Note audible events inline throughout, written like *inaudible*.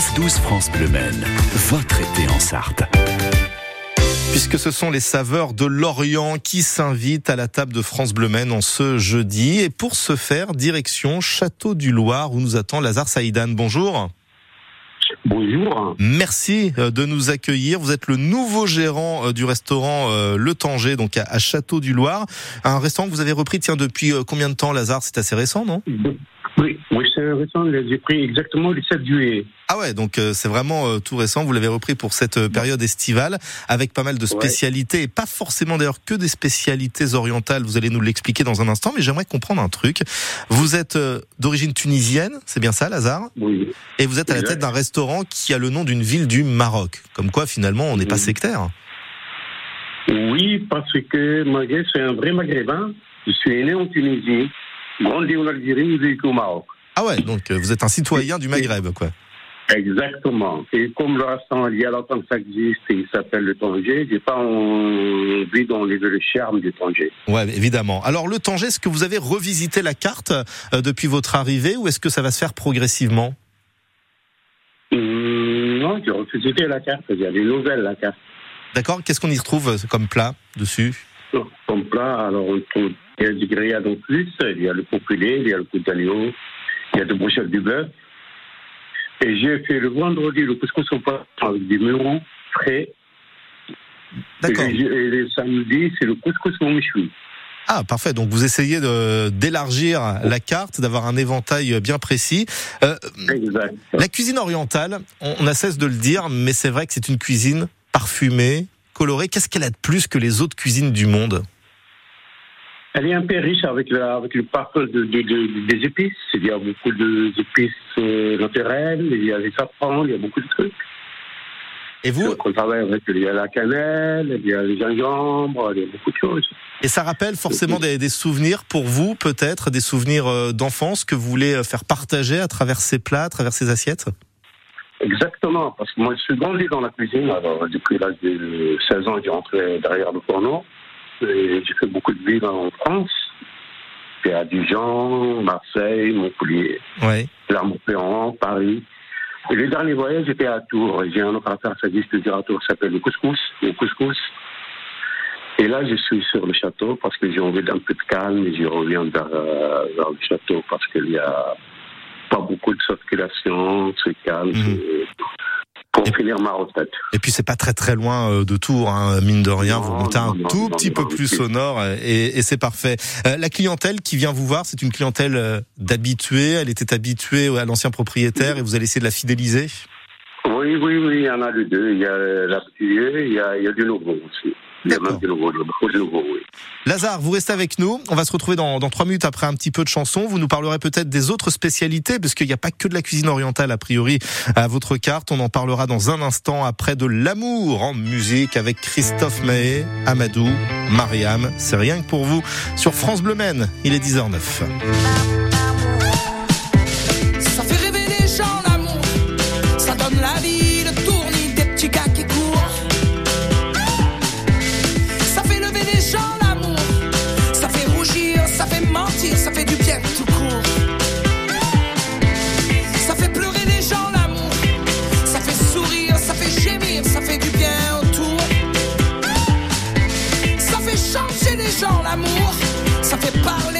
9-12 France Bleu Maine, votre été en Sarthe. Puisque ce sont les saveurs de l'Orient qui s'invitent à la table de France Bleu Maine en ce jeudi. Et pour ce faire, direction Château du Loir où nous attend Lazare Saïdan. Bonjour. Bonjour. Merci euh, de nous accueillir. Vous êtes le nouveau gérant euh, du restaurant euh, Le Tanger, donc à Château du Loir. Un restaurant que vous avez repris, tiens, depuis combien de temps, Lazare? C'est assez récent, non? Oui, oui c'est récent. J'ai pris exactement le 7 juillet. Ah ouais, donc euh, c'est vraiment euh, tout récent. Vous l'avez repris pour cette euh, période estivale avec pas mal de spécialités et pas forcément d'ailleurs que des spécialités orientales. Vous allez nous l'expliquer dans un instant, mais j'aimerais comprendre un truc. Vous êtes d'origine tunisienne, c'est bien ça, Lazare? Oui. Et vous êtes à la tête d'un restaurant qui a le nom d'une ville du Maroc. Comme quoi, finalement, on n'est pas sectaire. Oui, parce que Maghreb, c'est un vrai maghrébin. Je suis né en Tunisie, grandi en Algérie, vécu au Maroc. Ah ouais, donc vous êtes un citoyen du Maghreb, quoi. Exactement. Et comme le restaurant, il y a longtemps que ça existe et il s'appelle le Tanger, j'ai pas envie d'enlever le charme du Tanger. Ouais, évidemment. Alors le Tanger, est-ce que vous avez revisité la carte euh, depuis votre arrivée ou est-ce que ça va se faire progressivement? Hum, Non, j'ai revisité la carte. Il y a des nouvelles la carte. D'accord. Qu'est-ce qu'on y retrouve euh, comme plat dessus? Comme plat, alors on trouve il y a du grillade en plus, il y a le populaire, il y a le coup d'agneau, il y a de brochettes du bœuf. Et j'ai fait le vendredi le couscous au pain avec des melons frais. D'accord. Et, le samedi, c'est le couscous au méchoui. Ah, parfait. Donc vous essayez d'élargir la carte, d'avoir un éventail bien précis. Euh. La cuisine orientale, on, a cesse de le dire, mais c'est vrai que c'est une cuisine parfumée, colorée. Qu'est-ce qu'elle a de plus que les autres cuisines du monde elle est un peu riche avec, le, avec le parfum de, des épices. Il y a beaucoup d'épices euh, naturelles, il y a des safrans, il y a beaucoup de trucs. Et vous On travaille avec il y a la cannelle, il y a le gingembre, il y a beaucoup de choses. Et ça rappelle forcément des, des souvenirs pour vous, peut-être, des souvenirs euh, d'enfance que vous voulez euh, faire partager à travers ces plats, à travers ces assiettes Exactement, parce que moi je suis grandi dans la cuisine, alors depuis l'âge de 16 ans, j'ai rentré derrière le fourneau. J'ai fait beaucoup de villes en France. J'ai à Dijon, Marseille, Montpellier, ouais. Clermont-Ferrand, Paris. Et le dernier voyage, j'étais à Tours. J'ai un autre affaire, ça existe à Tours, ça s'appelle le couscous. Le couscous. Et là, je suis sur le château parce que j'ai envie d'un peu de calme et je reviens vers, euh, vers le château parce qu'il n'y a pas beaucoup de circulation, c'est calme. Mmh pour et, finir ma retraite. Et puis c'est pas très très loin euh, de Tours, hein, mine de rien. vous montez un tout petit peu plus au nord et, et c'est parfait. Euh, la clientèle qui vient vous voir, c'est une clientèle euh, d'habitués. Elle était habituée à l'ancien propriétaire et vous allez essayer de la fidéliser? Oui, oui, oui. Il y en a les deux. Il y a l'habitué, il il y a du nouveau aussi. Lazare, vous restez avec nous. On va se retrouver dans, trois minutes après un petit peu de chansons. Vous nous parlerez peut-être des autres spécialités, parce qu'il n'y a pas que de la cuisine orientale, a priori, à votre carte. On en parlera dans un instant après de l'amour en musique avec Christophe Mahé, Amadou, Mariam. C'est rien que pour vous. Sur France Bleu Maine, il est 10h09. L'amour, ça fait parler,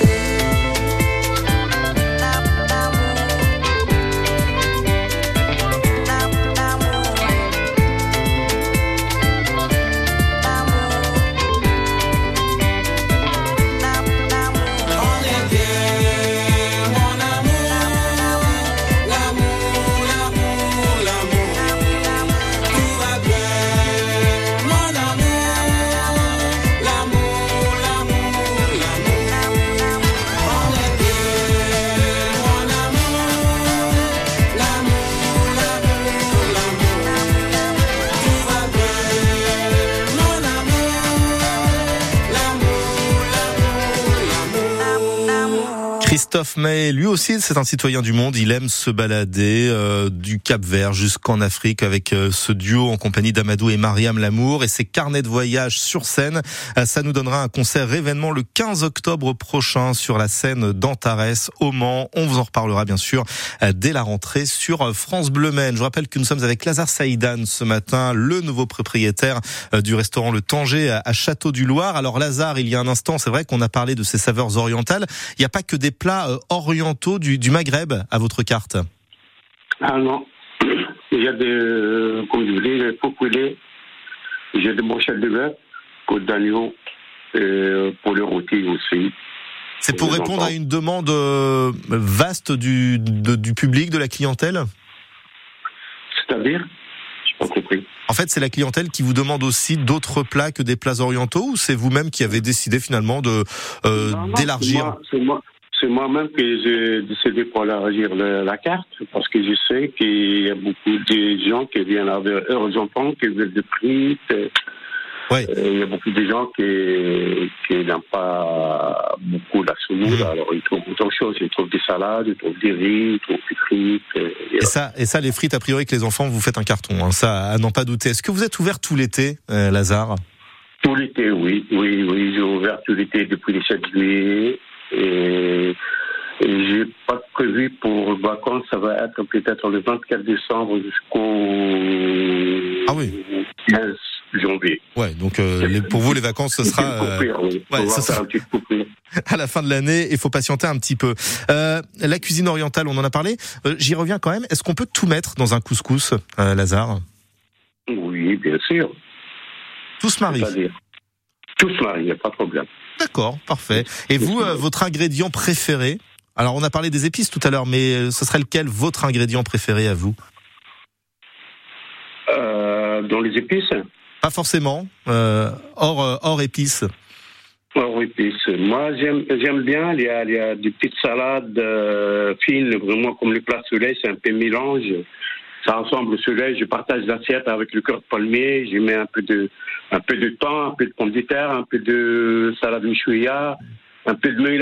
Christophe May, lui aussi, c'est un citoyen du monde. Il aime se balader euh, du Cap Vert jusqu'en Afrique avec euh, ce duo en compagnie d'Amadou et Mariam Lamour et ses carnets de voyage sur scène. Euh, ça nous donnera un concert événement le 15 octobre prochain sur la scène d'Antares au Mans. On vous en reparlera bien sûr dès la rentrée sur France Bleu Maine. Je rappelle que nous sommes avec Lazare Saïdan ce matin, le nouveau propriétaire du restaurant Le Tanger à Château du Loir. Alors Lazare, il y a un instant, c'est vrai qu'on a parlé de ses saveurs orientales. Il n'y a pas que des plats euh, orientaux du, Maghreb à votre carte Ah non. Il y a des, euh, comme je vous dis, poulets, j'ai des brochettes de bœuf, côte d'agneau, euh, pour le rôti aussi. C'est pour répondre à une demande vaste du, du public, de la clientèle C'est-à-dire Je pas compris. En fait, c'est la clientèle qui vous demande aussi d'autres plats que des plats orientaux ou c'est vous-même qui avez décidé finalement de d'élargir C'est moi, c'est moi-même que j'ai décidé pour élargir la carte parce que je sais qu'il y a beaucoup de gens qui viennent avec leurs enfants qui veulent des frites. Ouais. Euh, il y a beaucoup de gens qui, qui n'aiment pas beaucoup la semoule, mmh. alors ils trouvent autre chose. Ils trouvent des salades, ils trouvent des riz, ils trouvent des frites. Et, ça, et ça, les frites, a priori, que les enfants, vous faites un carton, hein, ça, à n'en pas douter. Est-ce que vous êtes ouvert tout l'été, euh, Lazare? Tout l'été, oui, oui, oui. J'ai ouvert tout l'été depuis le 7 juillet. Et, et j'ai pas prévu pour vacances, ça va être peut-être le 24 décembre jusqu'au ah oui. 15 janvier. Ouais, donc euh, pour vous les vacances ce sera, euh, ouais, ça sera *laughs* à la fin de l'année. Il faut patienter un petit peu. Euh, la cuisine orientale, on en a parlé. Euh, j'y reviens quand même. Est-ce qu'on peut tout mettre dans un couscous, Lazare? Oui, bien sûr. Tout se marie. Tout se marie, il n'y a pas de problème. D'accord, parfait. Et vous, euh, votre ingrédient préféré Alors, on a parlé des épices tout à l'heure, mais euh, ce serait lequel votre ingrédient préféré à vous? Euh, Dans les épices? Pas forcément. hors, hors épices. Hors épices. Moi, j'aime bien. Il y, a, il y a des petites salades fines, vraiment comme le plat soleil, c'est un peu mélange ça ressemble au soleil. Je partage l'assiette avec le cœur de palmier. J'y mets un peu de, un peu de thon, un peu de pomme de terre, un peu de salade michouya, un peu de mélange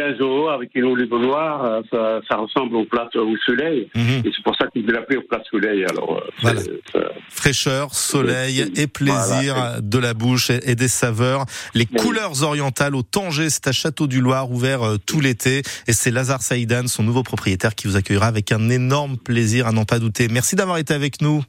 avec une olive noire, euh, ça, ça, ressemble au plat au soleil. Mhm. Et c'est pour ça qu'il veut l'appeler au plat soleil. Alors, euh, voilà. Fraîcheur, soleil et plaisir de la bouche et, des saveurs. Les couleurs orientales au Tanger, c'est à Château du Loir, ouvert euh, tout l'été. Et c'est Lazare Saïdan, son nouveau propriétaire, qui vous accueillera avec un énorme plaisir à n'en pas douter. Merci d'avoir été avec nous.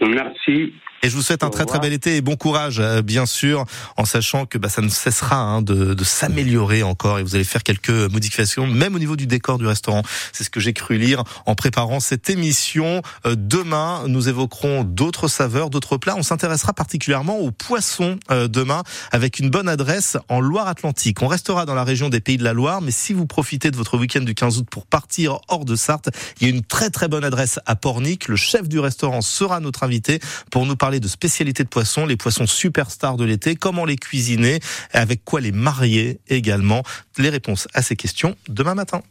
Merci. Et je vous souhaite un très très bel été et bon courage, euh, bien sûr, en sachant que bah, ça ne cessera hein, de, de s'améliorer encore et vous allez faire quelques modifications, même au niveau du décor du restaurant. C'est ce que j'ai cru lire en préparant cette émission. Euh, demain, nous évoquerons d'autres saveurs, d'autres plats. On s'intéressera particulièrement aux poissons euh, demain, avec une bonne adresse en Loire-Atlantique. On restera dans la région des Pays de la Loire, mais si vous profitez de votre week-end du 15 août pour partir hors de Sarthe, il y a une très très bonne adresse à Pornic. Le chef du restaurant sera notre invité pour nous parler parler de spécialités de poissons, les poissons superstars de l'été, comment les cuisiner, avec quoi les marier également. Les réponses à ces questions demain matin.